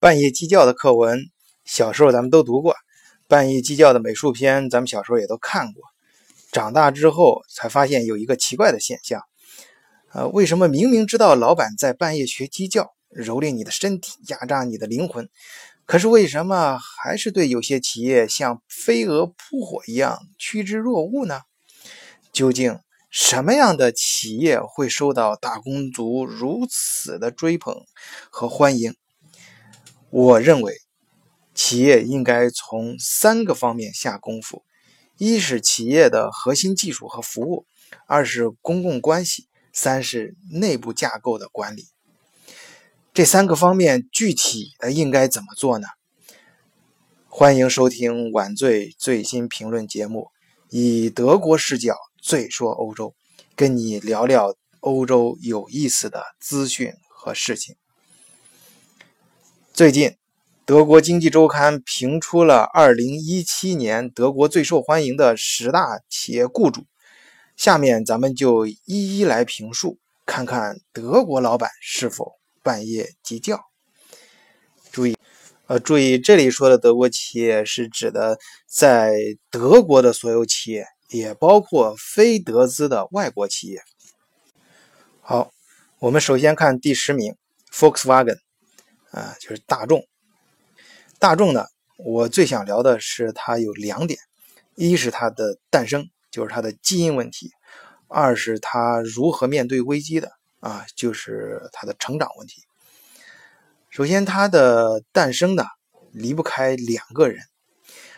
半夜鸡叫的课文，小时候咱们都读过；半夜鸡叫的美术片，咱们小时候也都看过。长大之后才发现有一个奇怪的现象：呃，为什么明明知道老板在半夜学鸡叫，蹂躏你的身体，压榨你的灵魂，可是为什么还是对有些企业像飞蛾扑火一样趋之若鹜呢？究竟什么样的企业会受到打工族如此的追捧和欢迎？我认为，企业应该从三个方面下功夫：一是企业的核心技术和服务；二是公共关系；三是内部架构的管理。这三个方面具体的应该怎么做呢？欢迎收听晚醉最新评论节目，以德国视角最说欧洲，跟你聊聊欧洲有意思的资讯和事情。最近，德国经济周刊评出了2017年德国最受欢迎的十大企业雇主。下面咱们就一一来评述，看看德国老板是否半夜鸡叫。注意，呃，注意这里说的德国企业是指的在德国的所有企业，也包括非德资的外国企业。好，我们首先看第十名，Volkswagen。啊，就是大众。大众呢，我最想聊的是它有两点：一是它的诞生，就是它的基因问题；二是它如何面对危机的，啊，就是它的成长问题。首先，它的诞生呢，离不开两个人。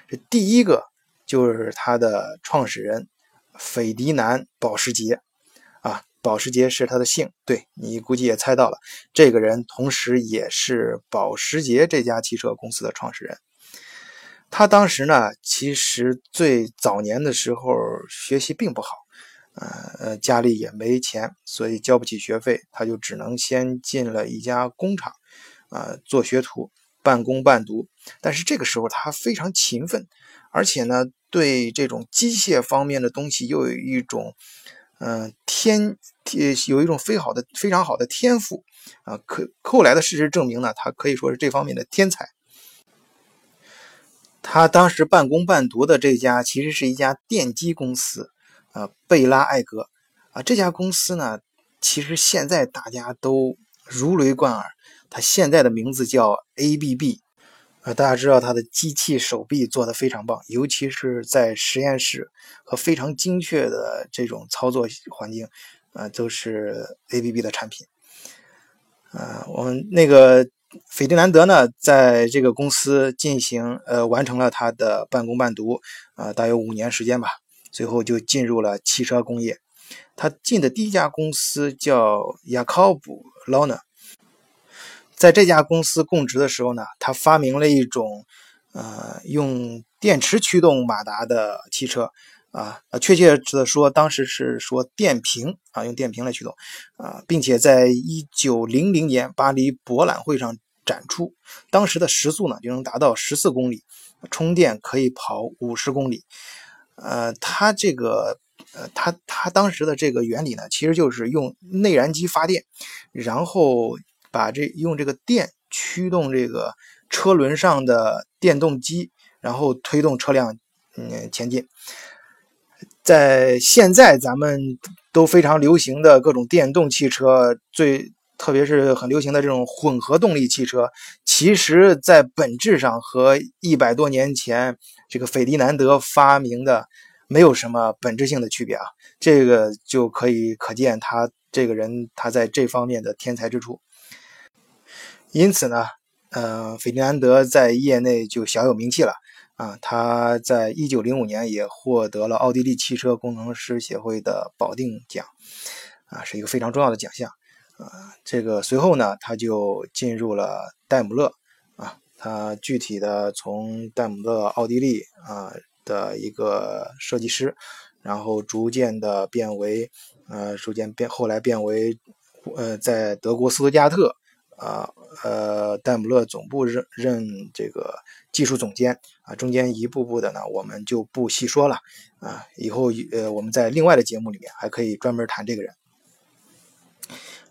这第一个就是它的创始人斐迪南·保时捷。保时捷是他的姓，对你估计也猜到了，这个人同时也是保时捷这家汽车公司的创始人。他当时呢，其实最早年的时候学习并不好，呃，家里也没钱，所以交不起学费，他就只能先进了一家工厂，啊，做学徒，半工半读。但是这个时候他非常勤奋，而且呢，对这种机械方面的东西又有一种。嗯，天，有一种非好的、非常好的天赋啊！可后来的事实证明呢，他可以说是这方面的天才。他当时半工半读的这家，其实是一家电机公司啊，贝拉艾格啊。这家公司呢，其实现在大家都如雷贯耳，它现在的名字叫 ABB。呃，大家知道它的机器手臂做的非常棒，尤其是在实验室和非常精确的这种操作环境，啊，都是 ABB 的产品。啊，我们那个斐迪南德呢，在这个公司进行呃完成了他的半工半读，啊，大约五年时间吧，最后就进入了汽车工业。他进的第一家公司叫雅考布·劳纳。在这家公司供职的时候呢，他发明了一种，呃，用电池驱动马达的汽车，啊，呃，确切的说，当时是说电瓶啊，用电瓶来驱动，啊，并且在一九零零年巴黎博览会上展出，当时的时速呢就能达到十四公里，充电可以跑五十公里，呃，他这个，呃，它它当时的这个原理呢，其实就是用内燃机发电，然后。把这用这个电驱动这个车轮上的电动机，然后推动车辆嗯前进。在现在咱们都非常流行的各种电动汽车，最特别是很流行的这种混合动力汽车，其实在本质上和一百多年前这个斐迪南德发明的没有什么本质性的区别啊。这个就可以可见他这个人他在这方面的天才之处。因此呢，呃，斐迪南德在业内就小有名气了啊。他在一九零五年也获得了奥地利汽车工程师协会的保定奖，啊，是一个非常重要的奖项啊。这个随后呢，他就进入了戴姆勒啊，他具体的从戴姆勒奥地利啊的一个设计师，然后逐渐的变为呃，逐渐变后来变为呃，在德国斯图加特。啊，呃，戴姆勒总部任任这个技术总监啊，中间一步步的呢，我们就不细说了啊。以后呃，我们在另外的节目里面还可以专门谈这个人。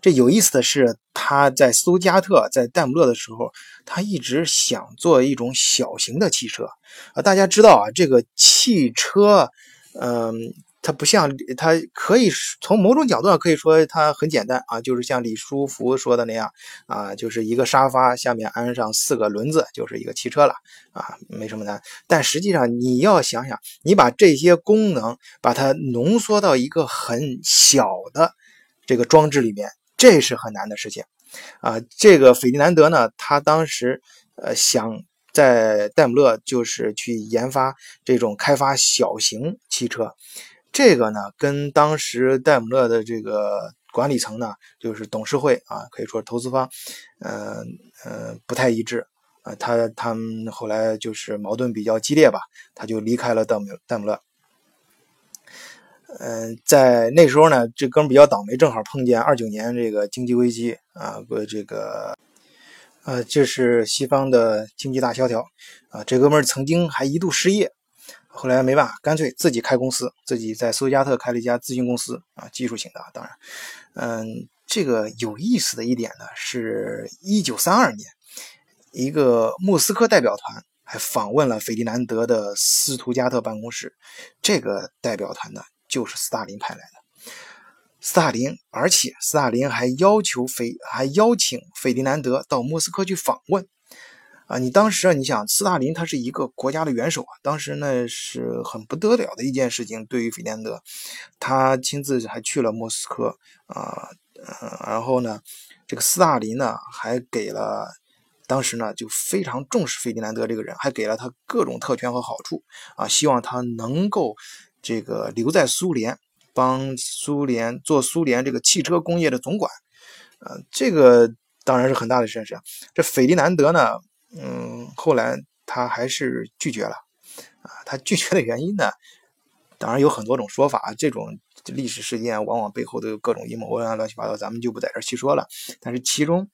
这有意思的是，他在斯图加特、在戴姆勒的时候，他一直想做一种小型的汽车啊。大家知道啊，这个汽车，嗯。它不像，它可以从某种角度上可以说它很简单啊，就是像李书福说的那样啊，就是一个沙发下面安上四个轮子，就是一个汽车了啊，没什么难。但实际上你要想想，你把这些功能把它浓缩到一个很小的这个装置里面，这是很难的事情啊。这个斐迪南德呢，他当时呃想在戴姆勒就是去研发这种开发小型汽车。这个呢，跟当时戴姆勒的这个管理层呢，就是董事会啊，可以说投资方，嗯嗯，不太一致啊。他他们后来就是矛盾比较激烈吧，他就离开了戴姆戴姆勒。嗯，在那时候呢，这哥们比较倒霉，正好碰见二九年这个经济危机啊，这个呃，这是西方的经济大萧条啊。这哥们曾经还一度失业。后来没办法，干脆自己开公司，自己在苏加特开了一家咨询公司啊，技术型的。当然，嗯，这个有意思的一点呢，是一九三二年，一个莫斯科代表团还访问了斐迪南德的斯图加特办公室。这个代表团呢，就是斯大林派来的。斯大林，而且斯大林还要求斐，还邀请斐迪南德到莫斯科去访问。啊，你当时啊，你想斯大林他是一个国家的元首啊，当时那是很不得了的一件事情。对于斐迪南德，他亲自还去了莫斯科啊，然后呢，这个斯大林呢还给了，当时呢就非常重视斐迪南德这个人，还给了他各种特权和好处啊，希望他能够这个留在苏联，帮苏联做苏联这个汽车工业的总管。啊，这个当然是很大的事情。这斐迪南德呢？嗯，后来他还是拒绝了，啊，他拒绝的原因呢，当然有很多种说法，这种历史事件往往背后都有各种阴谋啊，乱七八糟，咱们就不在这儿细说了。但是其中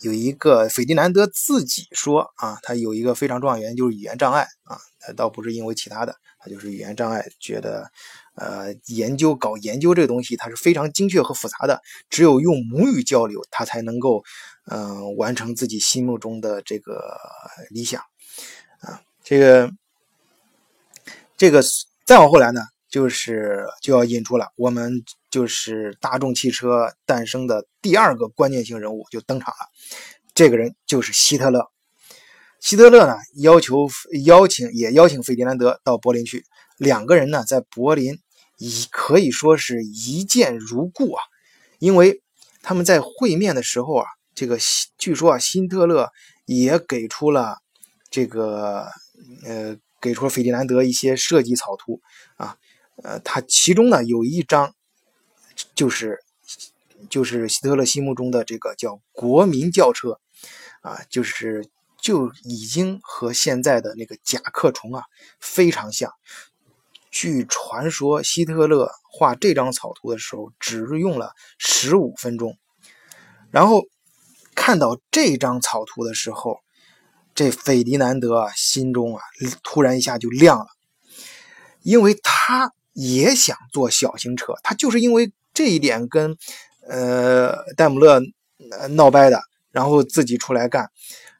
有一个斐迪南德自己说啊，他有一个非常重要原因就是语言障碍啊，他倒不是因为其他的，他就是语言障碍，觉得呃研究搞研究这个东西它是非常精确和复杂的，只有用母语交流，他才能够。嗯，完成自己心目中的这个理想啊，这个这个再往后来呢，就是就要引出了我们就是大众汽车诞生的第二个关键性人物就登场了，这个人就是希特勒。希特勒呢要求邀请也邀请费迪南德到柏林去，两个人呢在柏林一可以说是一见如故啊，因为他们在会面的时候啊。这个据说啊，辛特勒也给出了这个呃，给出了费迪南德一些设计草图啊，呃，他其中呢有一张就是就是希特勒心目中的这个叫国民轿车啊，就是就已经和现在的那个甲壳虫啊非常像。据传说，希特勒画这张草图的时候只用了十五分钟，然后。看到这张草图的时候，这斐迪南德心中啊，突然一下就亮了，因为他也想做小型车，他就是因为这一点跟呃戴姆勒闹掰的，然后自己出来干，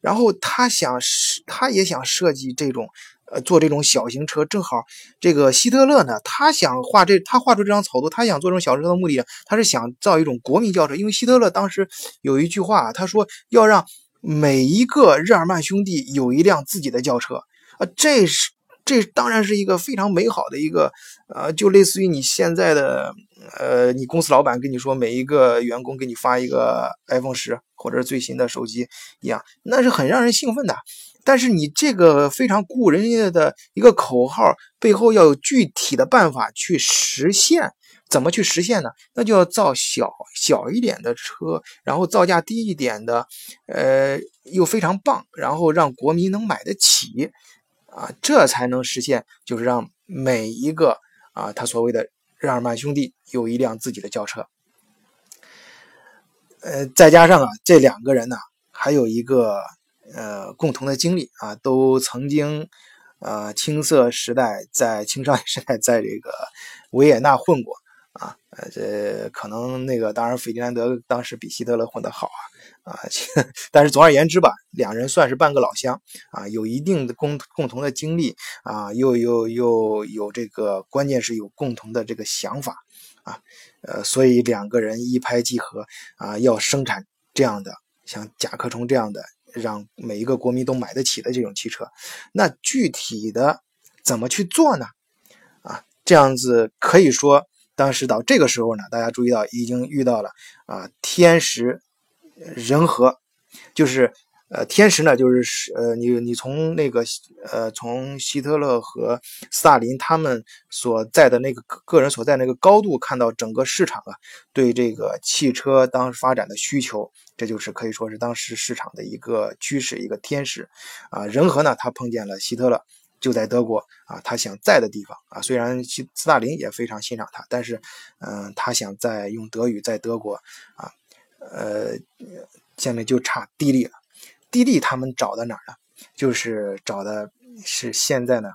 然后他想，他也想设计这种。呃，做这种小型车，正好这个希特勒呢，他想画这，他画出这张草图，他想做这种小车的目的，他是想造一种国民轿车。因为希特勒当时有一句话，他说要让每一个日耳曼兄弟有一辆自己的轿车啊，这是这当然是一个非常美好的一个，呃，就类似于你现在的，呃，你公司老板跟你说每一个员工给你发一个 iPhone 十或者最新的手机一样，那是很让人兴奋的。但是你这个非常鼓舞人家的一个口号背后要有具体的办法去实现，怎么去实现呢？那就要造小小一点的车，然后造价低一点的，呃，又非常棒，然后让国民能买得起，啊，这才能实现，就是让每一个啊，他所谓的日耳曼兄弟有一辆自己的轿车。呃，再加上啊，这两个人呢，还有一个。呃，共同的经历啊，都曾经，呃，青涩时代在青少年时代在这个维也纳混过啊，呃，这可能那个当然，费迪南德当时比希特勒混得好啊啊，但是总而言之吧，两人算是半个老乡啊，有一定的共共同的经历啊，又又又有这个，关键是有共同的这个想法啊，呃，所以两个人一拍即合啊，要生产这样的像甲壳虫这样的，让每一个国民都买得起的这种汽车。那具体的怎么去做呢？啊，这样子可以说。当时到这个时候呢，大家注意到已经遇到了啊天时人和，就是呃天时呢就是呃你你从那个呃从希特勒和斯大林他们所在的那个个人所在那个高度看到整个市场啊对这个汽车当发展的需求，这就是可以说是当时市场的一个趋势一个天时啊仁和呢他碰见了希特勒。就在德国啊，他想在的地方啊，虽然斯斯大林也非常欣赏他，但是，嗯，他想在用德语在德国啊，呃，现在就差地利了。滴滴他们找的哪儿呢？就是找的是现在呢，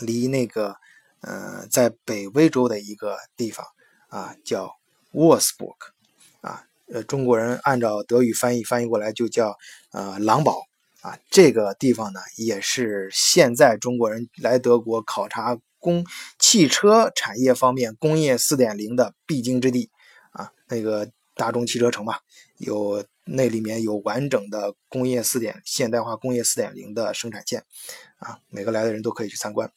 离那个呃，在北威州的一个地方啊，叫沃斯伯克啊，呃，中国人按照德语翻译翻译过来就叫呃狼堡。啊，这个地方呢，也是现在中国人来德国考察工汽车产业方面工业四点零的必经之地啊。那个大众汽车城嘛，有那里面有完整的工业四点现代化工业四点零的生产线啊，每个来的人都可以去参观。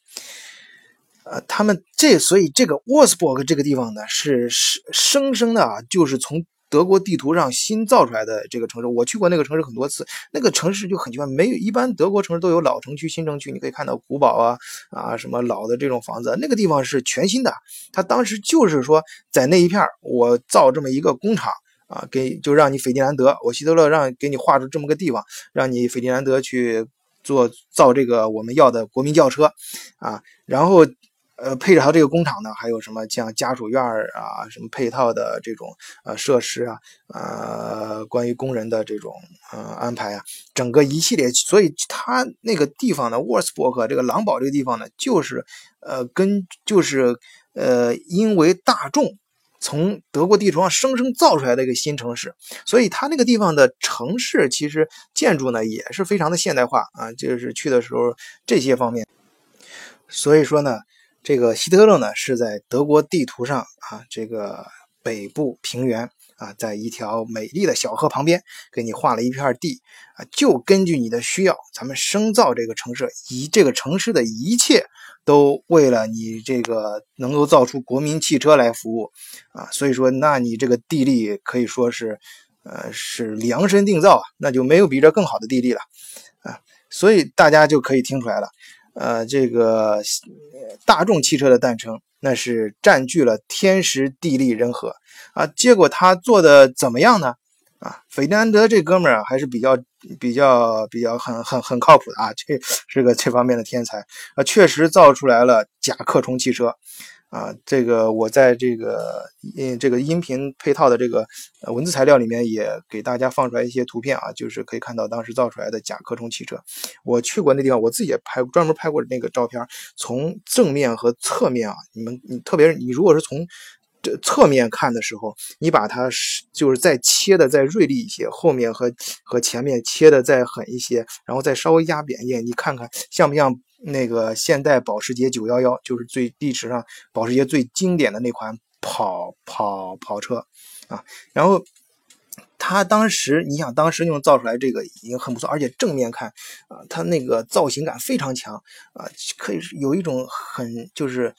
呃，他们这所以这个沃斯伯格这个地方呢，是生生生的啊，就是从。德国地图上新造出来的这个城市，我去过那个城市很多次。那个城市就很奇怪，没有一般德国城市都有老城区、新城区，你可以看到古堡啊啊什么老的这种房子。那个地方是全新的，他当时就是说在那一片我造这么一个工厂啊，给就让你斐迪南德，我希特勒让给你划出这么个地方，让你斐迪南德去做造这个我们要的国民轿车啊，然后。呃，配着它这个工厂呢，还有什么像家属院啊，什么配套的这种呃设施啊，呃，关于工人的这种呃安排啊，整个一系列，所以他那个地方呢，沃尔斯伯克这个狼堡这个地方呢，就是呃跟就是呃因为大众从德国地图上生生造出来的一个新城市，所以它那个地方的城市其实建筑呢也是非常的现代化啊，就是去的时候这些方面，所以说呢。这个希特勒呢，是在德国地图上啊，这个北部平原啊，在一条美丽的小河旁边，给你画了一片地啊，就根据你的需要，咱们生造这个城市，以这个城市的一切都为了你这个能够造出国民汽车来服务啊，所以说，那你这个地利可以说是，呃，是量身定造啊，那就没有比这更好的地利了啊，所以大家就可以听出来了。呃，这个大众汽车的诞生，那是占据了天时地利人和啊。结果他做的怎么样呢？啊，斐迪南德这哥们儿还是比较比较比较很很很靠谱的啊，这是个这方面的天才啊，确实造出来了甲壳虫汽车。啊，这个我在这个嗯这个音频配套的这个文字材料里面也给大家放出来一些图片啊，就是可以看到当时造出来的甲壳虫汽车。我去过那地方，我自己也拍专门拍过那个照片，从正面和侧面啊，你们你特别是你如果是从这侧面看的时候，你把它是就是再切的再锐利一些，后面和和前面切的再狠一些，然后再稍微压扁一点，你看看像不像？那个现代保时捷911就是最历史上保时捷最经典的那款跑跑跑车啊，然后他当时你想当时用造出来这个已经很不错，而且正面看啊，它那个造型感非常强啊，可以有一种很就是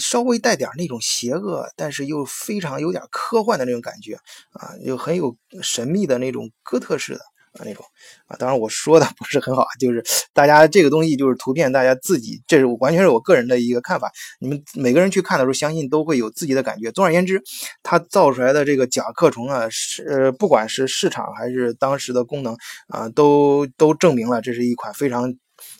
稍微带点那种邪恶，但是又非常有点科幻的那种感觉啊，又很有神秘的那种哥特式的。啊，那种啊，当然我说的 不是很好，就是大家这个东西就是图片，大家自己，这是我完全是我个人的一个看法。你们每个人去看的时候，相信都会有自己的感觉。总而言之，它造出来的这个甲壳虫啊，是呃不管是市场还是当时的功能啊，都都证明了这是一款非常。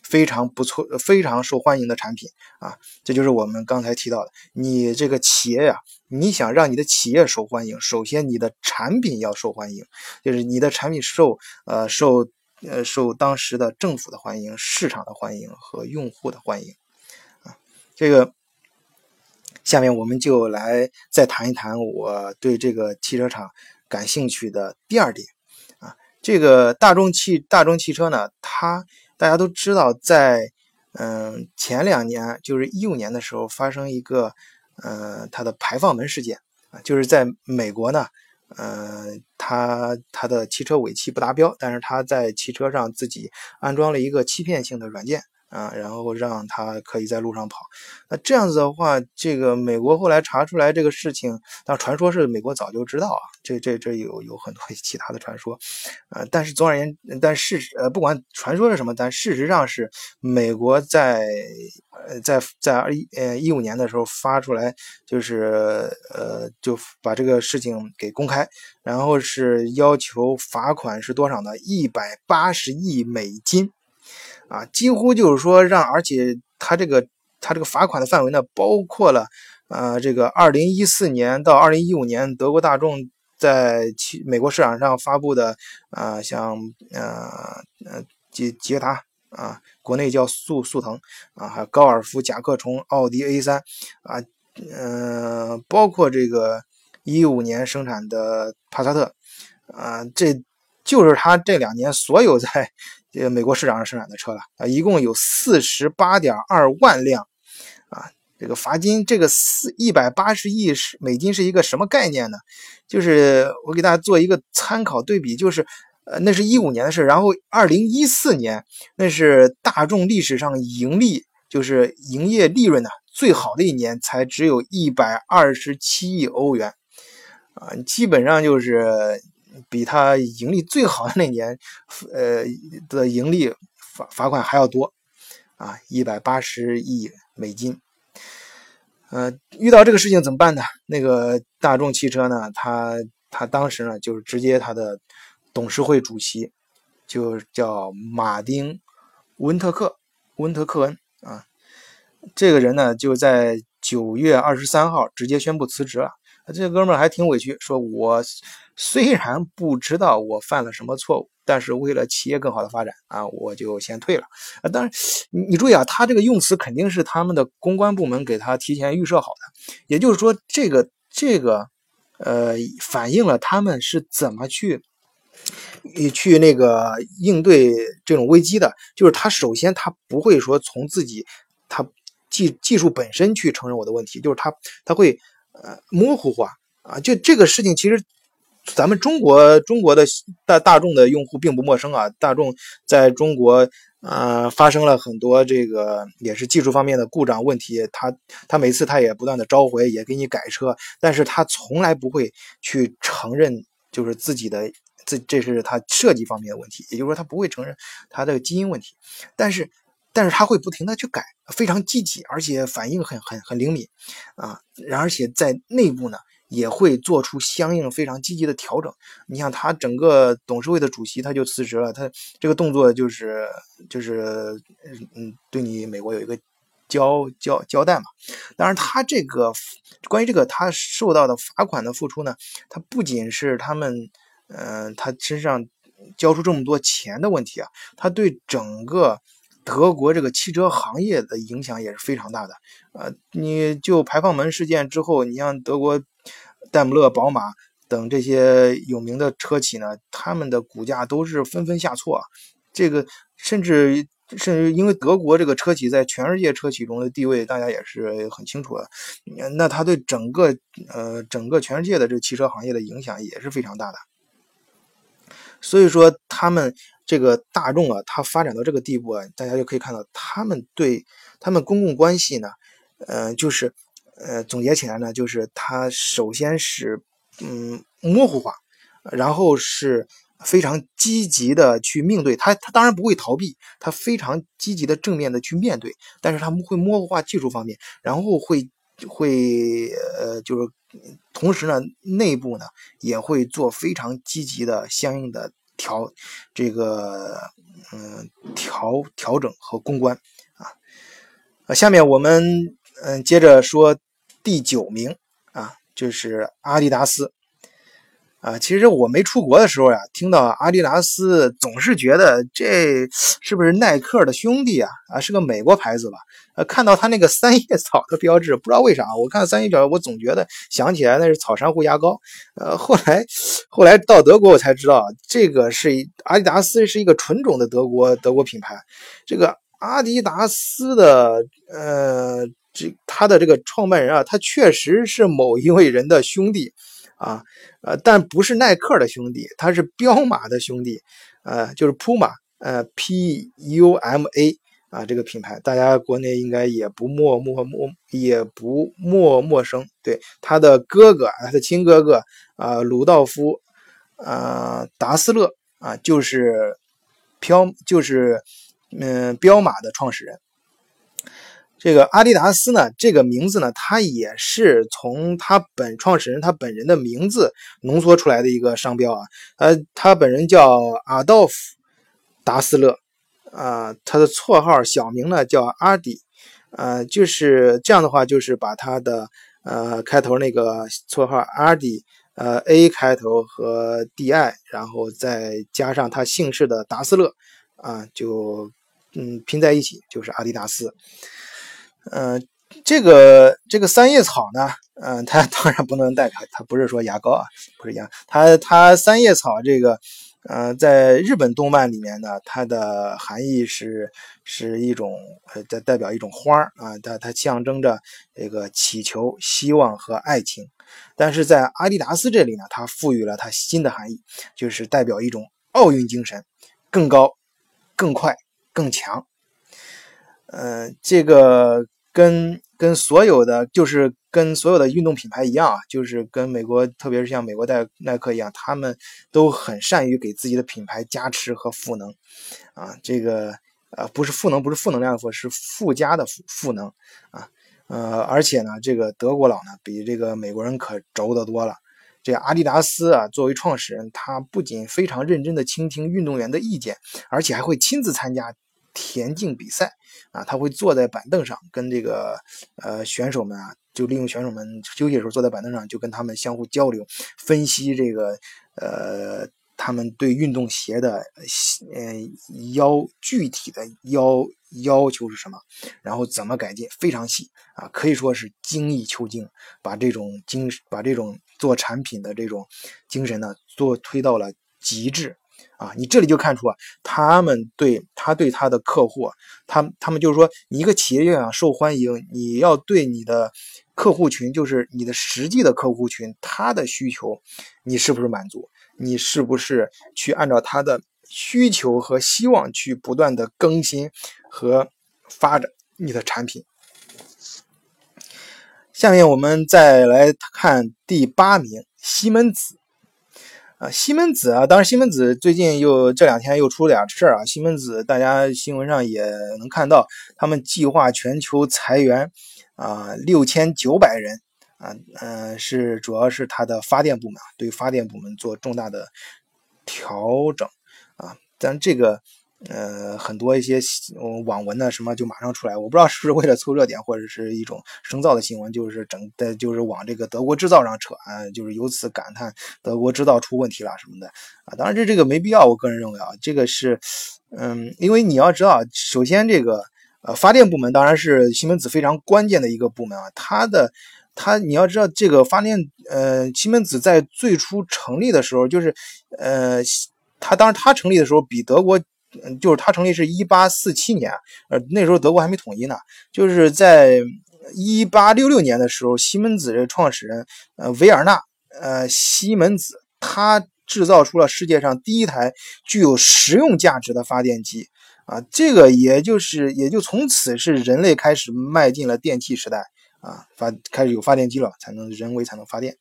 非常不错，非常受欢迎的产品啊！这就是我们刚才提到的，你这个企业呀，你想让你的企业受欢迎，首先你的产品要受欢迎，就是你的产品受呃受呃受当时的政府的欢迎、市场的欢迎和用户的欢迎啊。这个下面我们就来再谈一谈我对这个汽车厂感兴趣的第二点啊，这个大众汽大众汽车呢，它大家都知道，在嗯前两年，就是一五年的时候，发生一个呃它的排放门事件啊，就是在美国呢，呃它它的汽车尾气不达标，但是它在汽车上自己安装了一个欺骗性的软件。啊，然后让他可以在路上跑。那这样子的话，这个美国后来查出来这个事情，但传说是美国早就知道啊。这这这有有很多其他的传说，啊，但是总而言之，但事实呃，不管传说是什么，但事实上是美国在呃在在二一呃一五年的时候发出来，就是呃就把这个事情给公开，然后是要求罚款是多少呢？一百八十亿美金。啊，几乎就是说让，而且他这个他这个罚款的范围呢，包括了，呃，这个二零一四年到二零一五年德国大众在其美国市场上发布的，啊，像呃呃捷捷达啊，国内叫速速腾啊，还有高尔夫、甲壳虫、奥迪 A 三啊，嗯，包括这个一五年生产的帕萨特啊，这就是他这两年所有在。这个美国市场上生产的车了啊，一共有四十八点二万辆啊。这个罚金，这个四一百八十亿是美金是一个什么概念呢？就是我给大家做一个参考对比，就是呃，那是一五年的事，然后二零一四年那是大众历史上盈利，就是营业利润呢最好的一年，才只有一百二十七亿欧元啊，基本上就是。比他盈利最好的那年，呃的盈利罚罚款还要多，啊，一百八十亿美金。呃，遇到这个事情怎么办呢？那个大众汽车呢，他他当时呢，就是直接他的董事会主席，就叫马丁温特克温特克恩啊，这个人呢，就在九月二十三号直接宣布辞职了。这哥们儿还挺委屈，说我虽然不知道我犯了什么错误，但是为了企业更好的发展啊，我就先退了。啊，当然，你你注意啊，他这个用词肯定是他们的公关部门给他提前预设好的，也就是说，这个这个呃，反映了他们是怎么去去那个应对这种危机的。就是他首先他不会说从自己他技技术本身去承认我的问题，就是他他会。呃，模糊化啊，就这个事情，其实咱们中国中国的大大众的用户并不陌生啊。大众在中国呃发生了很多这个也是技术方面的故障问题，他他每次他也不断的召回，也给你改车，但是他从来不会去承认就是自己的这这是他设计方面的问题，也就是说他不会承认他的基因问题，但是。但是他会不停的去改，非常积极，而且反应很很很灵敏，啊，而且在内部呢也会做出相应非常积极的调整。你像他整个董事会的主席他就辞职了，他这个动作就是就是嗯对你美国有一个交交交代嘛。当然他这个关于这个他受到的罚款的付出呢，他不仅是他们嗯他身上交出这么多钱的问题啊，他对整个。德国这个汽车行业的影响也是非常大的，呃，你就排放门事件之后，你像德国戴姆勒、宝马等这些有名的车企呢，他们的股价都是纷纷下挫。这个甚至甚至因为德国这个车企在全世界车企中的地位，大家也是很清楚的。那它对整个呃整个全世界的这个汽车行业的影响也是非常大的。所以说他们。这个大众啊，它发展到这个地步啊，大家就可以看到，他们对他们公共关系呢，呃，就是呃，总结起来呢，就是它首先是嗯模糊化，然后是非常积极的去面对它，它当然不会逃避，它非常积极的正面的去面对，但是他们会模糊化技术方面，然后会会呃，就是同时呢，内部呢也会做非常积极的相应的。调这个嗯调调整和公关啊啊，下面我们嗯接着说第九名啊，就是阿迪达斯啊，其实我没出国的时候呀，听到阿迪达斯总是觉得这是不是耐克的兄弟啊？啊，是个美国牌子吧？呃，看到它那个三叶草的标志，不知道为啥，我看三叶草，我总觉得想起来那是草珊瑚牙膏。呃，后来后来到德国我才知道，这个是阿迪达斯是一个纯种的德国德国品牌。这个阿迪达斯的呃，这他的这个创办人啊，他确实是某一位人的兄弟。啊，呃，但不是耐克的兄弟，他是彪马的兄弟，呃，就是 Puma，呃，P U M A 啊，这个品牌大家国内应该也不陌陌陌，也不陌陌生。对，他的哥哥，他的亲哥哥啊，鲁道夫，啊，达斯勒啊，就是飘，就是嗯，彪马的创始人。这个阿迪达斯呢，这个名字呢，它也是从他本创始人他本人的名字浓缩出来的一个商标啊。呃，他本人叫阿道夫·达斯勒，啊，他的绰号小名呢叫阿迪，呃，就是这样的话，就是把他的呃开头那个绰号阿迪，呃，A 开头和 DI，然后再加上他姓氏的达斯勒，啊，就嗯拼在一起就是阿迪达斯。嗯，这个这个三叶草呢，嗯，它 当然不能代表，它不是说牙膏啊，不是牙，它它三叶草这个，呃，在日本动漫里面呢，它的含义是是一种，呃，代代表一种花啊，它它象征着这个祈求、希望和爱情，但是在阿迪达斯这里呢，它赋予了它新的含义，就是代表一种奥运精神，更高、更快、更强，嗯，这个。跟跟所有的就是跟所有的运动品牌一样啊，就是跟美国，特别是像美国耐耐克一样，他们都很善于给自己的品牌加持和赋能，啊，这个呃不是赋能，不是负能量的负，是附加的赋赋能啊，呃，而且呢，这个德国佬呢比这个美国人可轴得多了。这阿迪达斯啊，作为创始人，他不仅非常认真的倾听运动员的意见，而且还会亲自参加。田径比赛啊，他会坐在板凳上，跟这个呃选手们啊，就利用选手们休息的时候坐在板凳上，就跟他们相互交流，分析这个呃他们对运动鞋的呃要具体的要要求是什么，然后怎么改进，非常细啊，可以说是精益求精，把这种精把这种做产品的这种精神呢，做推到了极致。啊，你这里就看出啊，他们对他对他的客户，他他们就是说，你一个企业要想受欢迎，你要对你的客户群，就是你的实际的客户群，他的需求，你是不是满足？你是不是去按照他的需求和希望去不断的更新和发展你的产品？下面我们再来看第八名，西门子。啊，西门子啊，当然西门子最近又这两天又出了点事儿啊。西门子大家新闻上也能看到，他们计划全球裁员啊六千九百人啊，嗯，是主要是他的发电部门对发电部门做重大的调整啊，但这个。呃，很多一些网文呢，什么就马上出来，我不知道是不是为了凑热点，或者是一种生造的新闻，就是整的，就是往这个德国制造上扯啊，就是由此感叹德国制造出问题了什么的啊。当然这这个没必要，我个人认为啊，这个是，嗯，因为你要知道，首先这个呃发电部门当然是西门子非常关键的一个部门啊，它的它你要知道这个发电呃西门子在最初成立的时候，就是呃它当然它成立的时候比德国。嗯，就是它成立是一八四七年，呃，那时候德国还没统一呢。就是在一八六六年的时候，西门子的创始人，呃，维尔纳，呃，西门子，他制造出了世界上第一台具有实用价值的发电机，啊，这个也就是也就从此是人类开始迈进了电气时代，啊，发开始有发电机了，才能人为才能发电。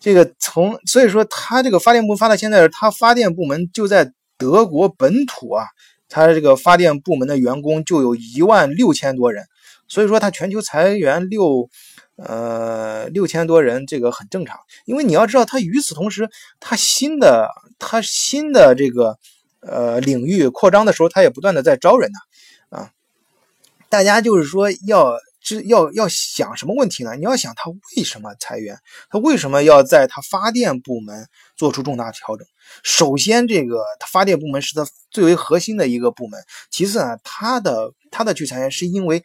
这个从所以说，他这个发电部发到现在，他发电部门就在。德国本土啊，它这个发电部门的员工就有一万六千多人，所以说它全球裁员六呃六千多人，这个很正常。因为你要知道，它与此同时，它新的它新的这个呃领域扩张的时候，它也不断的在招人呢啊。大家就是说要知要要想什么问题呢？你要想他为什么裁员，他为什么要在他发电部门做出重大调整？首先，这个发电部门是他最为核心的一个部门。其次呢，他的他的去裁员是因为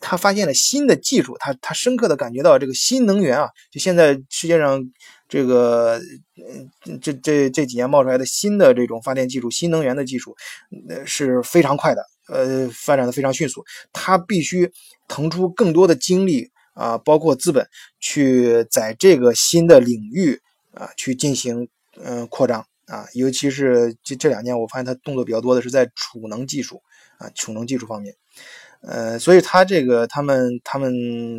他发现了新的技术，他他深刻的感觉到这个新能源啊，就现在世界上这个嗯这这这几年冒出来的新的这种发电技术、新能源的技术，呃是非常快的。呃，发展的非常迅速，他必须腾出更多的精力啊，包括资本，去在这个新的领域啊去进行嗯扩张啊，尤其是这这两年，我发现他动作比较多的是在储能技术啊，储能技术方面，呃，所以他这个他们他们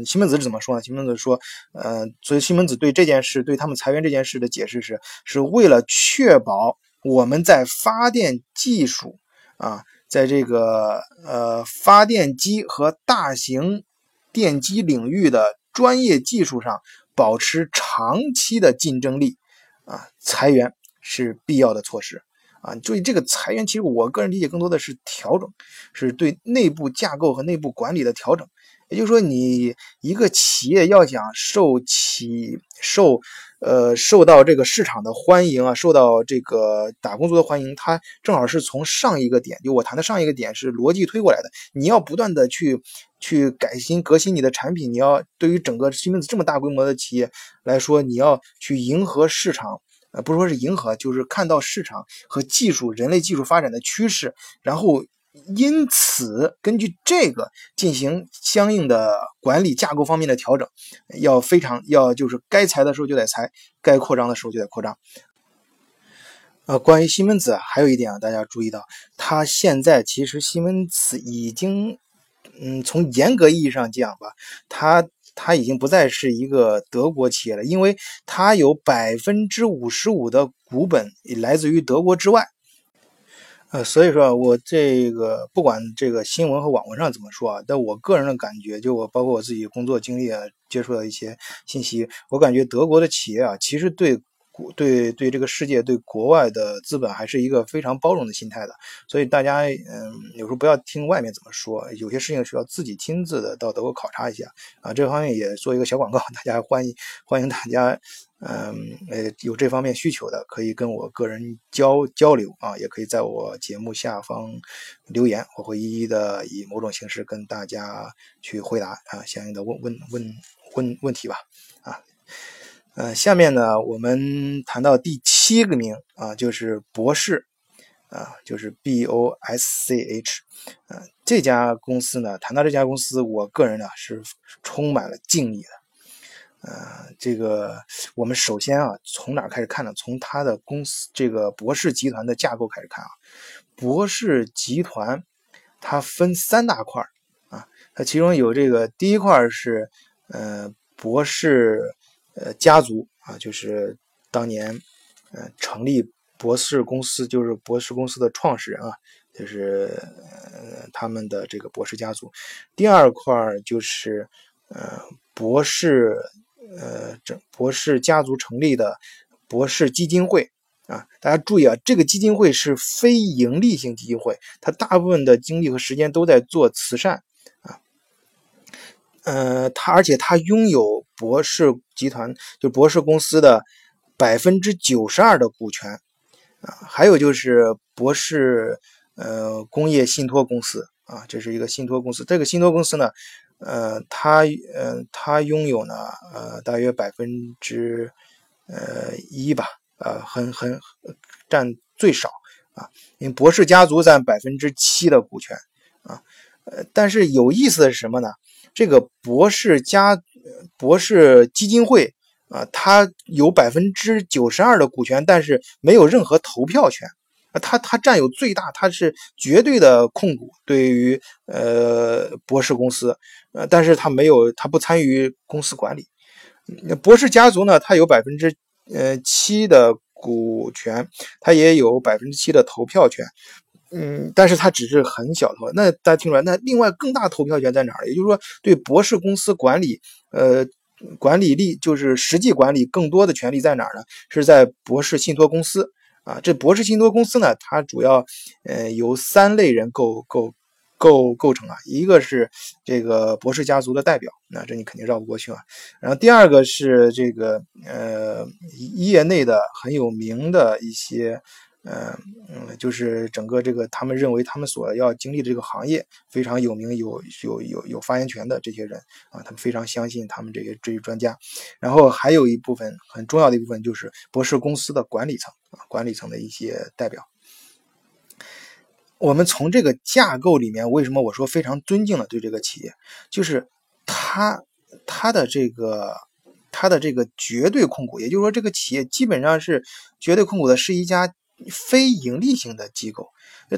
西门子是怎么说呢？西门子说，呃，所以西门子对这件事，对他们裁员这件事的解释是，是为了确保我们在发电技术啊。在这个呃发电机和大型电机领域的专业技术上保持长期的竞争力啊，裁员是必要的措施啊。注意，这个裁员其实我个人理解更多的是调整，是对内部架构和内部管理的调整。也就是说，你一个企业要想受起受。呃，受到这个市场的欢迎啊，受到这个打工族的欢迎，它正好是从上一个点，就我谈的上一个点是逻辑推过来的。你要不断的去去改新革新你的产品，你要对于整个西门子这么大规模的企业来说，你要去迎合市场，呃，不是说是迎合，就是看到市场和技术、人类技术发展的趋势，然后。因此，根据这个进行相应的管理架构方面的调整，要非常要就是该裁的时候就得裁，该扩张的时候就得扩张。呃，关于西门子还有一点啊，大家注意到，它现在其实西门子已经，嗯，从严格意义上讲吧，它它已经不再是一个德国企业了，因为它有百分之五十五的股本来自于德国之外。呃，所以说，我这个不管这个新闻和网文上怎么说啊，但我个人的感觉，就我包括我自己工作经历啊，接触到一些信息，我感觉德国的企业啊，其实对。对对，这个世界对国外的资本还是一个非常包容的心态的，所以大家嗯，有时候不要听外面怎么说，有些事情需要自己亲自的到德国考察一下啊。这方面也做一个小广告，大家欢迎欢迎大家，嗯呃有这方面需求的可以跟我个人交交流啊，也可以在我节目下方留言，我会一一的以某种形式跟大家去回答啊相应的问问问问问题吧啊。呃，下面呢，我们谈到第七个名啊，就是博士啊，就是 B O S C H，呃，这家公司呢，谈到这家公司，我个人呢是充满了敬意的。呃，这个我们首先啊，从哪开始看呢？从它的公司这个博士集团的架构开始看啊。博士集团它分三大块啊，它其中有这个第一块是呃博士。呃，家族啊，就是当年，呃，成立博士公司，就是博士公司的创始人啊，就是呃他们的这个博士家族。第二块就是呃博士，呃这博士家族成立的博士基金会啊，大家注意啊，这个基金会是非盈利性基金会，它大部分的精力和时间都在做慈善。呃，他而且他拥有博士集团，就博士公司的百分之九十二的股权啊，还有就是博士呃工业信托公司啊，这是一个信托公司。这个信托公司呢，呃，他呃他拥有呢呃大约百分之呃一吧，呃很很占最少啊，因为博士家族占百分之七的股权啊，呃，但是有意思的是什么呢？这个博士加博士基金会啊，它有百分之九十二的股权，但是没有任何投票权啊。它它占有最大，它是绝对的控股，对于呃博士公司，呃，但是它没有，它不参与公司管理。那博士家族呢，它有百分之呃七的股权，它也有百分之七的投票权。嗯，但是它只是很小的，那大家听出来？那另外更大投票权在哪儿？也就是说，对博士公司管理，呃，管理力就是实际管理更多的权利在哪儿呢？是在博士信托公司啊。这博士信托公司呢，它主要呃由三类人构构构构成啊，一个是这个博士家族的代表，那这你肯定绕不过去啊。然后第二个是这个呃业内的很有名的一些。嗯嗯，就是整个这个，他们认为他们所要经历的这个行业非常有名，有有有有发言权的这些人啊，他们非常相信他们这些这些专家。然后还有一部分很重要的一部分就是博士公司的管理层啊，管理层的一些代表。我们从这个架构里面，为什么我说非常尊敬的对这个企业，就是他他的这个他的这个绝对控股，也就是说这个企业基本上是绝对控股的，是一家。非盈利性的机构，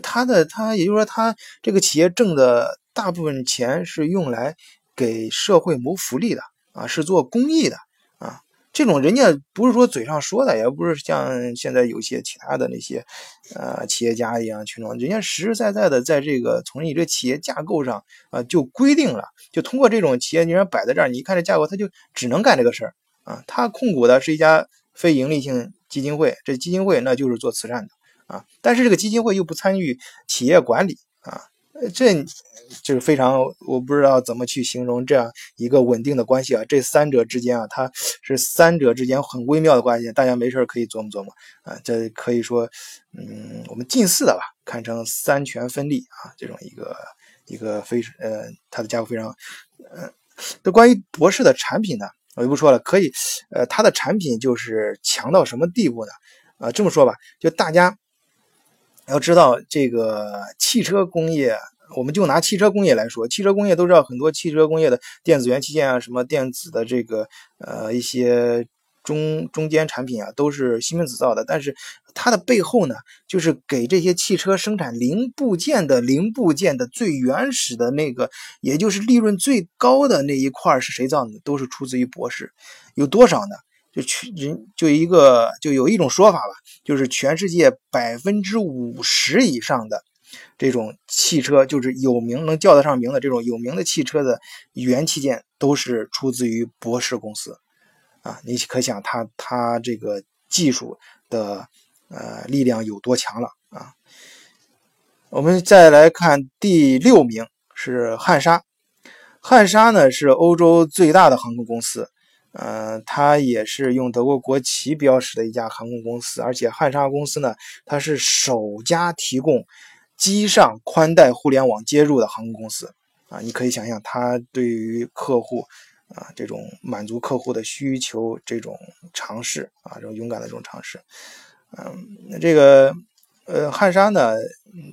他的他也就是说，他这个企业挣的大部分钱是用来给社会谋福利的啊，是做公益的啊。这种人家不是说嘴上说的，也不是像现在有些其他的那些呃企业家一样群众，人家实实在在的在这个从你这企业架构上啊就规定了，就通过这种企业，你人摆在这儿，你一看这架构，他就只能干这个事儿啊。他控股的是一家非盈利性。基金会，这基金会那就是做慈善的啊，但是这个基金会又不参与企业管理啊，这就是非常我不知道怎么去形容这样一个稳定的关系啊。这三者之间啊，它是三者之间很微妙的关系，大家没事可以琢磨琢磨啊。这可以说，嗯，我们近似的吧，看成三权分立啊，这种一个一个非呃，它的架构非常呃，这关于博士的产品呢？我就不说了，可以，呃，它的产品就是强到什么地步呢？啊，这么说吧，就大家要知道，这个汽车工业，我们就拿汽车工业来说，汽车工业都知道很多汽车工业的电子元器件啊，什么电子的这个呃一些。中中间产品啊，都是西门子造的，但是它的背后呢，就是给这些汽车生产零部件的零部件的最原始的那个，也就是利润最高的那一块是谁造的？都是出自于博士。有多少呢？就全人就一个，就有一种说法吧，就是全世界百分之五十以上的这种汽车，就是有名能叫得上名的这种有名的汽车的元器件，都是出自于博士公司。啊，你可想他他这个技术的呃力量有多强了啊！我们再来看第六名是汉莎，汉莎呢是欧洲最大的航空公司，呃，它也是用德国国旗标识的一家航空公司，而且汉莎公司呢，它是首家提供机上宽带互联网接入的航空公司啊！你可以想象，它对于客户。啊，这种满足客户的需求，这种尝试啊，这种勇敢的这种尝试，嗯，那这个呃，汉莎呢，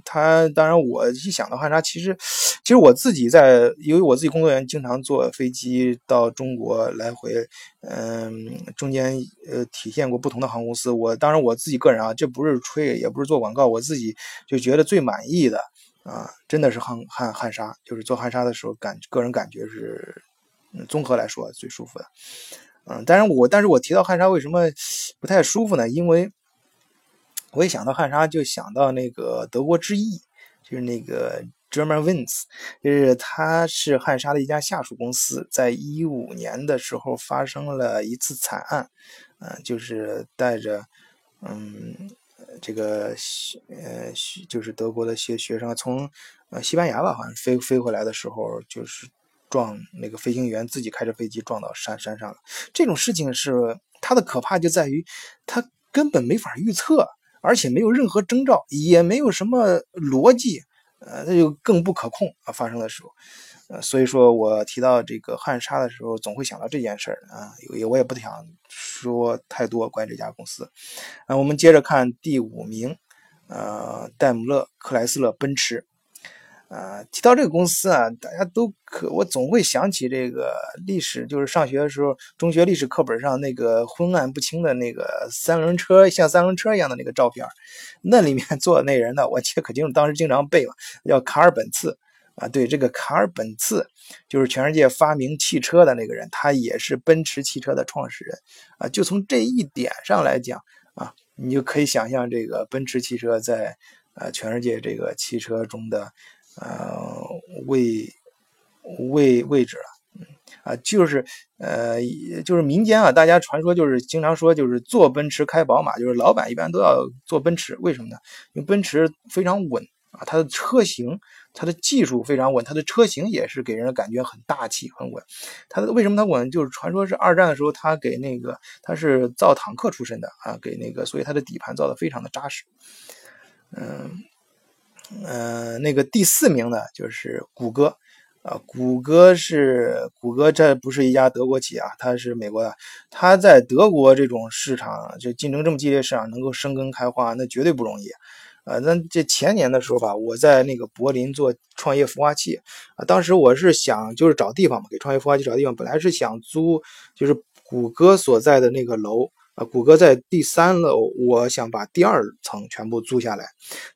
它当然我一想到汉莎，其实其实我自己在，由于我自己工作人员经常坐飞机到中国来回，嗯，中间呃体现过不同的航空公司，我当然我自己个人啊，这不是吹，也不是做广告，我自己就觉得最满意的啊，真的是汉汉汉莎，就是做汉莎的时候感个人感觉是。嗯，综合来说最舒服的，嗯，但是我但是我提到汉莎为什么不太舒服呢？因为我一想到汉莎就想到那个德国之翼，就是那个 Germanwings，就是它是汉莎的一家下属公司，在一五年的时候发生了一次惨案，嗯，就是带着嗯这个呃就是德国的些学生从呃西班牙吧，好像飞飞回来的时候就是。撞那个飞行员自己开着飞机撞到山山上了，这种事情是它的可怕就在于它根本没法预测，而且没有任何征兆，也没有什么逻辑，呃，那就更不可控啊！发生的时候，呃，所以说我提到这个汉莎的时候，总会想到这件事儿啊，也我也不想说太多关于这家公司。啊，我们接着看第五名，呃，戴姆勒、克莱斯勒、奔驰。啊，提到这个公司啊，大家都可，我总会想起这个历史，就是上学的时候，中学历史课本上那个昏暗不清的那个三轮车，像三轮车一样的那个照片，那里面坐的那人呢，我记得可清楚，当时经常背嘛，叫卡尔本茨啊。对，这个卡尔本茨就是全世界发明汽车的那个人，他也是奔驰汽车的创始人啊。就从这一点上来讲啊，你就可以想象这个奔驰汽车在呃全世界这个汽车中的。呃，位位位置了，啊，就是呃，就是民间啊，大家传说就是经常说，就是坐奔驰开宝马，就是老板一般都要坐奔驰，为什么呢？因为奔驰非常稳啊，它的车型，它的技术非常稳，它的车型也是给人的感觉很大气、很稳。它的为什么它稳？就是传说是二战的时候，它给那个它是造坦克出身的啊，给那个，所以它的底盘造的非常的扎实。嗯，呃，那个第四名呢，就是谷歌。啊，谷歌是谷歌，这不是一家德国企业啊，它是美国的。它在德国这种市场，就竞争这么激烈市场，能够生根开花，那绝对不容易。啊，那这前年的时候吧，我在那个柏林做创业孵化器啊，当时我是想就是找地方嘛，给创业孵化器找地方，本来是想租就是谷歌所在的那个楼谷歌在第三楼，我想把第二层全部租下来。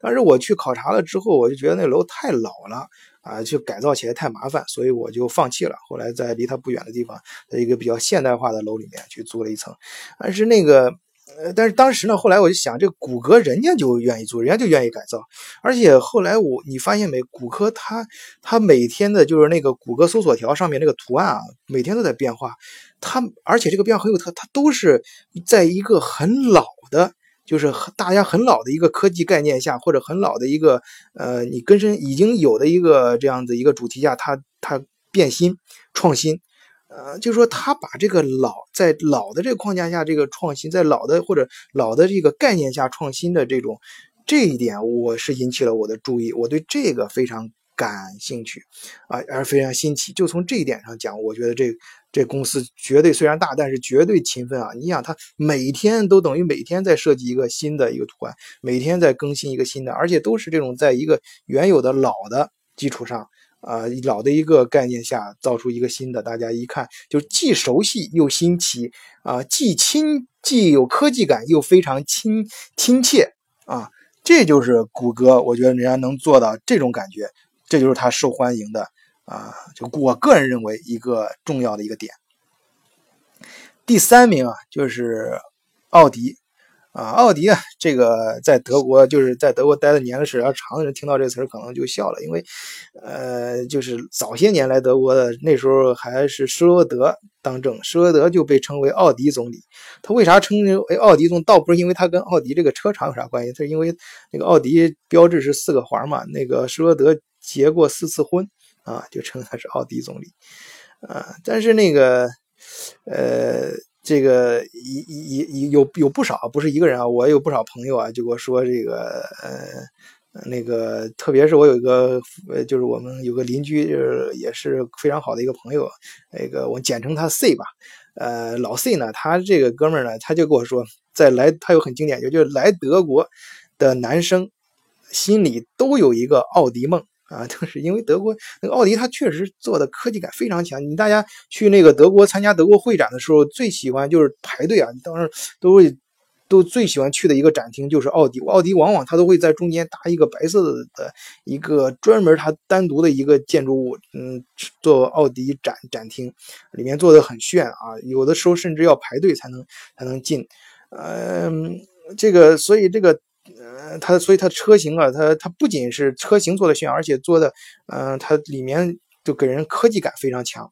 但是我去考察了之后，我就觉得那楼太老了。啊，就改造起来太麻烦，所以我就放弃了。后来在离它不远的地方，在一个比较现代化的楼里面去租了一层。但是那个，呃，但是当时呢，后来我就想，这个谷歌人家就愿意做，人家就愿意改造。而且后来我，你发现没，谷歌它它每天的就是那个谷歌搜索条上面那个图案啊，每天都在变化。它而且这个变化很有特，它都是在一个很老的。就是大家很老的一个科技概念下，或者很老的一个呃，你根深已经有的一个这样子一个主题下，它它变新创新，呃，就是说他把这个老在老的这个框架下这个创新，在老的或者老的这个概念下创新的这种这一点，我是引起了我的注意，我对这个非常感兴趣啊，而非常新奇。就从这一点上讲，我觉得这。这公司绝对虽然大，但是绝对勤奋啊！你想，他每天都等于每天在设计一个新的一个图案，每天在更新一个新的，而且都是这种在一个原有的老的基础上，啊，老的一个概念下造出一个新的，大家一看就既熟悉又新奇啊，既亲既有科技感又非常亲亲切啊！这就是谷歌，我觉得人家能做到这种感觉，这就是他受欢迎的。啊，就我个人认为一个重要的一个点。第三名啊，就是奥迪啊，奥迪啊，这个在德国就是在德国待的年的时间长的人听到这词儿可能就笑了，因为呃，就是早些年来德国的那时候还是施罗德当政，施罗德就被称为奥迪总理。他为啥称为奥迪总？倒不是因为他跟奥迪这个车厂有啥关系，他是因为那个奥迪标志是四个环嘛，那个施罗德结过四次婚。啊，就称他是奥迪总理，啊，但是那个，呃，这个一一一有有不少，不是一个人啊，我有不少朋友啊，就给我说这个，呃，那个，特别是我有一个，呃，就是我们有个邻居，就是也是非常好的一个朋友，那个我简称他 C 吧，呃，老 C 呢，他这个哥们呢，他就跟我说，在来，他有很经典，就就是来德国的男生心里都有一个奥迪梦。啊，就是因为德国那个奥迪，它确实做的科技感非常强。你大家去那个德国参加德国会展的时候，最喜欢就是排队啊，你当时都会都最喜欢去的一个展厅就是奥迪。奥迪往往它都会在中间搭一个白色的一个专门它单独的一个建筑物，嗯，做奥迪展展厅，里面做的很炫啊，有的时候甚至要排队才能才能进。嗯，这个所以这个。呃，它所以它车型啊，它它不仅是车型做的炫，而且做的，嗯，它里面就给人科技感非常强。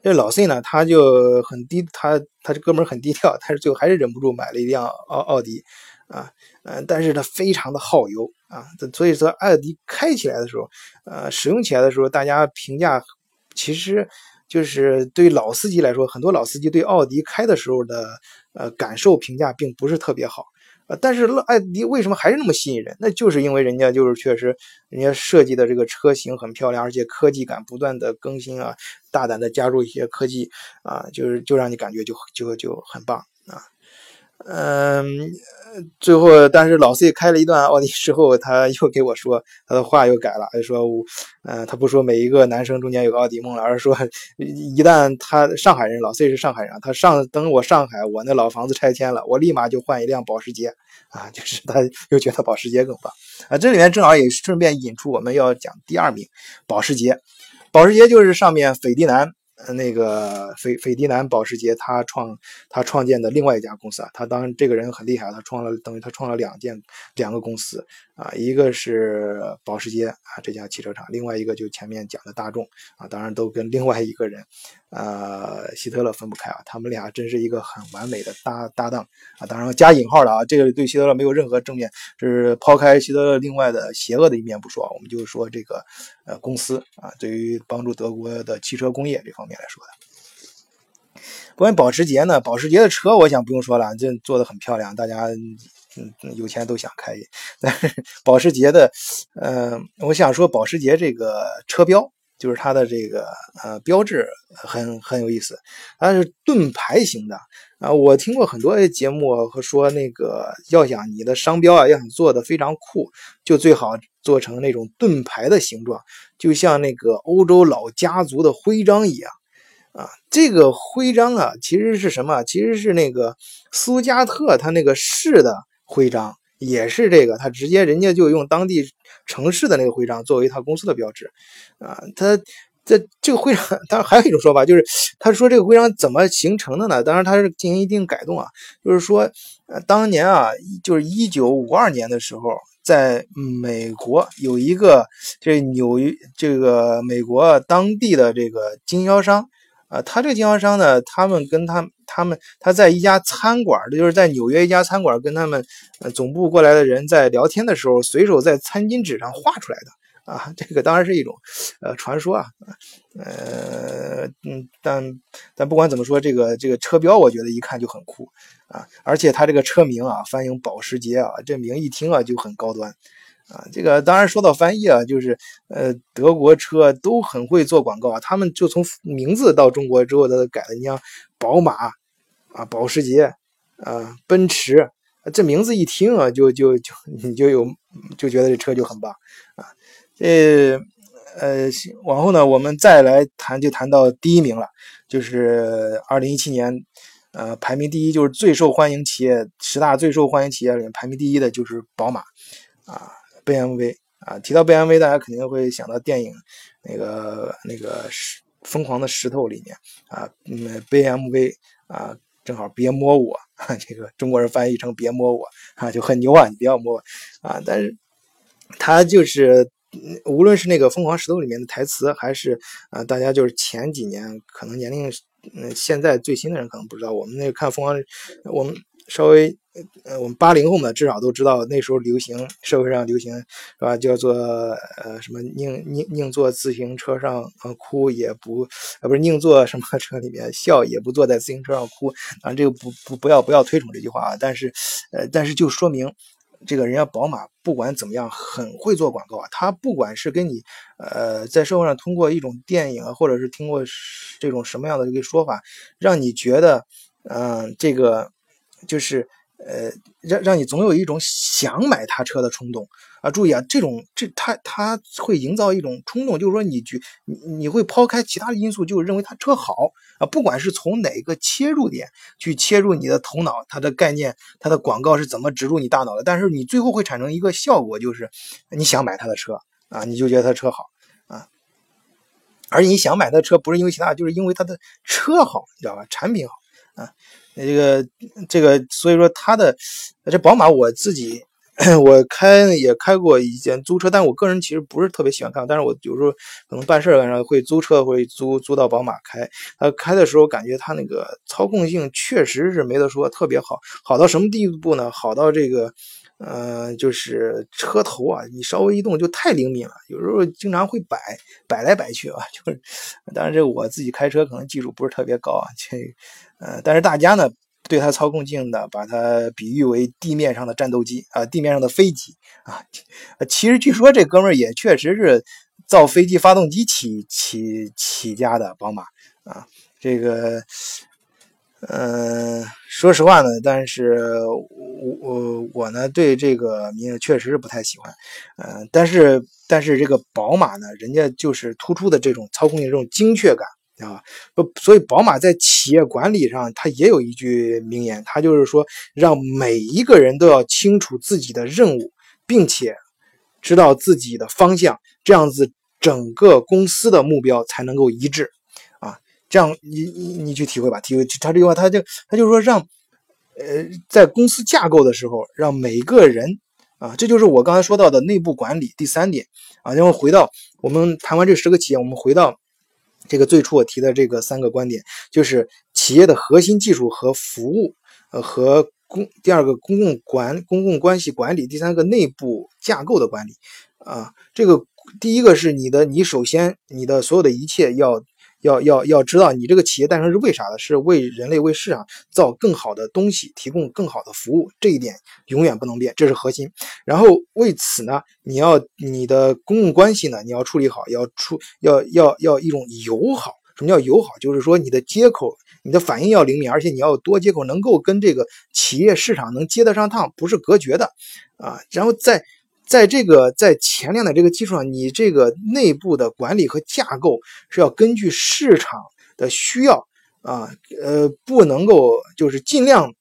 这老 C 呢，他就很低，他他这哥们很低调，但是最后还是忍不住买了一辆奥奥迪，啊，嗯，但是他非常的耗油啊，所以说奥迪开起来的时候，呃，使用起来的时候，大家评价其实就是对老司机来说，很多老司机对奥迪开的时候的呃感受评价并不是特别好。呃，但是艾迪为什么还是那么吸引人？那就是因为人家就是确实，人家设计的这个车型很漂亮，而且科技感不断的更新啊，大胆的加入一些科技啊，就是就让你感觉就就就很棒。嗯，最后，但是老 C 开了一段奥迪之后，他又给我说，他的话又改了，就说，嗯，他不说每一个男生中间有个奥迪梦了，而是说，一旦他上海人，老 C 是上海人，他上等我上海，我那老房子拆迁了，我立马就换一辆保时捷啊，就是他又觉得保时捷更棒啊。这里面正好也顺便引出我们要讲第二名，保时捷，保时捷就是上面斐迪南。那个斐斐迪南保时捷他创他创建的另外一家公司啊，他当这个人很厉害，他创了等于他创了两件两个公司啊，一个是保时捷啊这家汽车厂，另外一个就前面讲的大众啊，当然都跟另外一个人呃希特勒分不开啊，他们俩真是一个很完美的搭搭档啊，当然加引号的啊，这个对希特勒没有任何正面，是抛开希特勒另外的邪恶的一面不说，我们就说这个呃公司啊，对于帮助德国的汽车工业这方面来说的。关于保时捷呢，保时捷的车我想不用说了，这做的很漂亮，大家嗯有钱都想开。但是保时捷的，呃，我想说保时捷这个车标。就是它的这个呃标志很很有意思，它是盾牌型的啊。我听过很多节目和说那个要想你的商标啊要想做的非常酷，就最好做成那种盾牌的形状，就像那个欧洲老家族的徽章一样啊。这个徽章啊其实是什么？其实是那个苏加特他那个市的徽章。也是这个，他直接人家就用当地城市的那个徽章作为他公司的标志，啊，他在这个徽章，当然还有一种说法，就是他说这个徽章怎么形成的呢？当然他是进行一定改动啊，就是说，呃，当年啊，就是一九五二年的时候，在美国有一个这纽约这个美国当地的这个经销商。啊，他这个经销商呢，他们跟他他们他在一家餐馆，就是在纽约一家餐馆，跟他们呃总部过来的人在聊天的时候，随手在餐巾纸上画出来的啊。这个当然是一种呃传说啊，呃嗯，但但不管怎么说，这个这个车标，我觉得一看就很酷啊，而且他这个车名啊，翻译保时捷啊，这名一听啊就很高端。啊，这个当然说到翻译啊，就是呃，德国车都很会做广告啊。他们就从名字到中国之后，他都改了。你像宝马啊、保时捷啊、奔驰，这名字一听啊，就就就你就有就觉得这车就很棒啊。这呃，往后呢，我们再来谈，就谈到第一名了，就是二零一七年，呃，排名第一就是最受欢迎企业十大最受欢迎企业里面排名第一的就是宝马啊。B M V 啊，提到 B M V，大家肯定会想到电影那个那个石疯狂的石头里面啊，嗯，BMW 啊，正好别摸我，这个中国人翻译成别摸我啊，就很牛啊，你不要摸我啊。但是他就是无论是那个疯狂石头里面的台词，还是啊，大家就是前几年可能年龄嗯，现在最新的人可能不知道，我们那个看疯狂，我们。稍微，呃，我们八零后呢，至少都知道那时候流行，社会上流行，是吧？叫做呃什么宁宁宁坐自行车上呃哭也不，呃不是宁坐什么车里面笑也不坐在自行车上哭啊，这个不不不要不要推崇这句话啊。但是，呃，但是就说明这个人家宝马不管怎么样很会做广告啊，他不管是跟你呃在社会上通过一种电影啊，或者是听过这种什么样的一个说法，让你觉得嗯这个。就是呃，让让你总有一种想买他车的冲动啊！注意啊，这种这他他会营造一种冲动，就是说你觉你你会抛开其他的因素，就认为他车好啊。不管是从哪个切入点去切入你的头脑，它的概念，它的广告是怎么植入你大脑的？但是你最后会产生一个效果，就是你想买他的车啊，你就觉得他车好啊。而你想买他的车，不是因为其他，就是因为他的车好，你知道吧？产品好啊。这个这个，所以说它的这宝马，我自己 我开也开过一件租车，但我个人其实不是特别喜欢开，但是我有时候可能办事儿上会租车，会租租到宝马开。呃，开的时候感觉它那个操控性确实是没得说，特别好，好到什么地步呢？好到这个。呃，就是车头啊，你稍微一动就太灵敏了，有时候经常会摆摆来摆去啊。就是，当然这我自己开车可能技术不是特别高啊，这呃，但是大家呢对它操控性的把它比喻为地面上的战斗机啊，地面上的飞机啊。其实据说这哥们儿也确实是造飞机发动机起起起家的，宝马啊，这个。嗯，说实话呢，但是我我我呢对这个名字确实是不太喜欢。嗯，但是但是这个宝马呢，人家就是突出的这种操控性、这种精确感啊。不，所以宝马在企业管理上，它也有一句名言，它就是说，让每一个人都要清楚自己的任务，并且知道自己的方向，这样子整个公司的目标才能够一致啊。这样你你你去体会吧，体会他这句话，他就他就说让呃在公司架构的时候，让每个人啊，这就是我刚才说到的内部管理第三点啊。然后回到我们谈完这十个企业，我们回到这个最初我提的这个三个观点，就是企业的核心技术和服务，呃和公第二个公共管公共关系管理，第三个内部架构的管理啊，这个。第一个是你的，你首先你的所有的一切要要要要知道，你这个企业诞生是为啥的？是为人类为市场造更好的东西，提供更好的服务，这一点永远不能变，这是核心。然后为此呢，你要你的公共关系呢，你要处理好，要出要要要一种友好。什么叫友好？就是说你的接口，你的反应要灵敏，而且你要多接口，能够跟这个企业市场能接得上趟，不是隔绝的啊。然后再。在这个在前量的这个基础上，你这个内部的管理和架构是要根据市场的需要啊，呃，不能够就是尽量，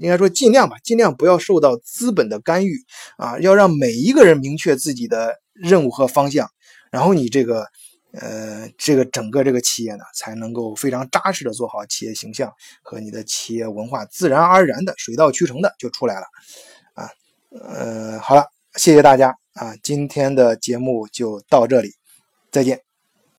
应该说尽量吧，尽量不要受到资本的干预啊，要让每一个人明确自己的任务和方向，然后你这个，呃，这个整个这个企业呢，才能够非常扎实的做好企业形象和你的企业文化，自然而然的水到渠成的就出来了啊，呃，好了。谢谢大家啊！今天的节目就到这里，再见。